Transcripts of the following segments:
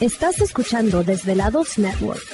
Estás escuchando Desvelados Network.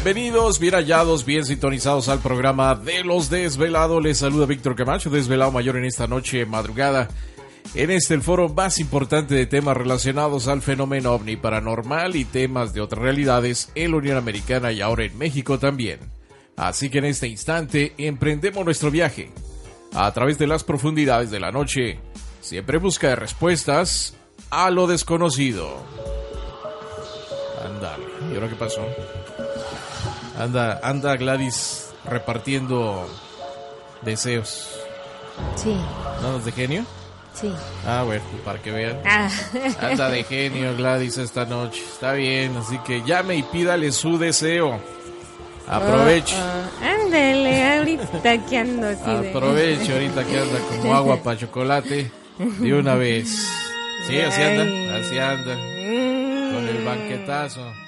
Bienvenidos, bien hallados, bien sintonizados al programa de los desvelados. Les saluda Víctor Camacho, desvelado mayor en esta noche madrugada. En este el foro más importante de temas relacionados al fenómeno ovni paranormal y temas de otras realidades en la Unión Americana y ahora en México también. Así que en este instante emprendemos nuestro viaje a través de las profundidades de la noche, siempre busca de respuestas a lo desconocido. Ándale, ¿y ahora qué pasó? Anda, anda Gladys repartiendo deseos. Sí, ¿No de genio? sí. Ah, bueno, para que vean. Ah, Anda de genio Gladys esta noche. Está bien, así que llame y pídale su deseo. Aproveche. oh, oh. Ándale, ahorita que ando así de... Aproveche ahorita que anda como agua para chocolate. De una vez. Sí, así anda, así anda. Con el banquetazo.